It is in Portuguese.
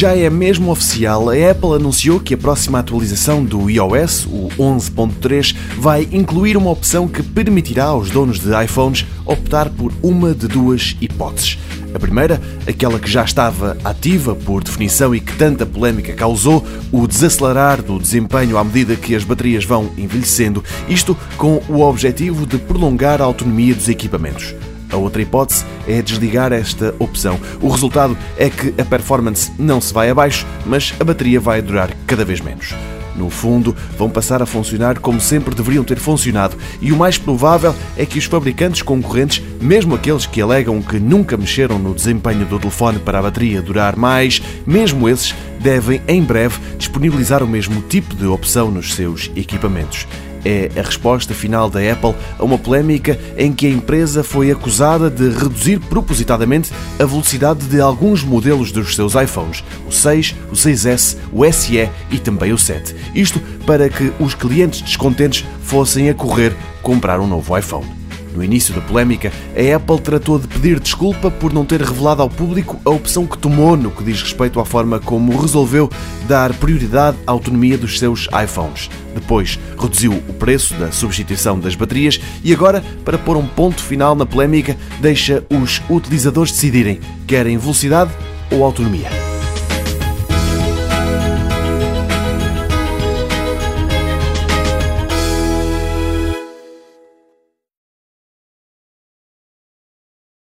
Já é mesmo oficial, a Apple anunciou que a próxima atualização do iOS, o 11.3, vai incluir uma opção que permitirá aos donos de iPhones optar por uma de duas hipóteses. A primeira, aquela que já estava ativa por definição e que tanta polémica causou, o desacelerar do desempenho à medida que as baterias vão envelhecendo, isto com o objetivo de prolongar a autonomia dos equipamentos. A outra hipótese é desligar esta opção. O resultado é que a performance não se vai abaixo, mas a bateria vai durar cada vez menos. No fundo, vão passar a funcionar como sempre deveriam ter funcionado, e o mais provável é que os fabricantes concorrentes, mesmo aqueles que alegam que nunca mexeram no desempenho do telefone para a bateria durar mais, mesmo esses devem em breve disponibilizar o mesmo tipo de opção nos seus equipamentos é a resposta final da Apple a uma polémica em que a empresa foi acusada de reduzir propositadamente a velocidade de alguns modelos dos seus iPhones, o 6, o 6S, o SE e também o 7. Isto para que os clientes descontentes fossem a correr comprar um novo iPhone. No início da polémica, a Apple tratou de pedir desculpa por não ter revelado ao público a opção que tomou no que diz respeito à forma como resolveu dar prioridade à autonomia dos seus iPhones. Depois, reduziu o preço da substituição das baterias e agora, para pôr um ponto final na polémica, deixa os utilizadores decidirem querem velocidade ou autonomia.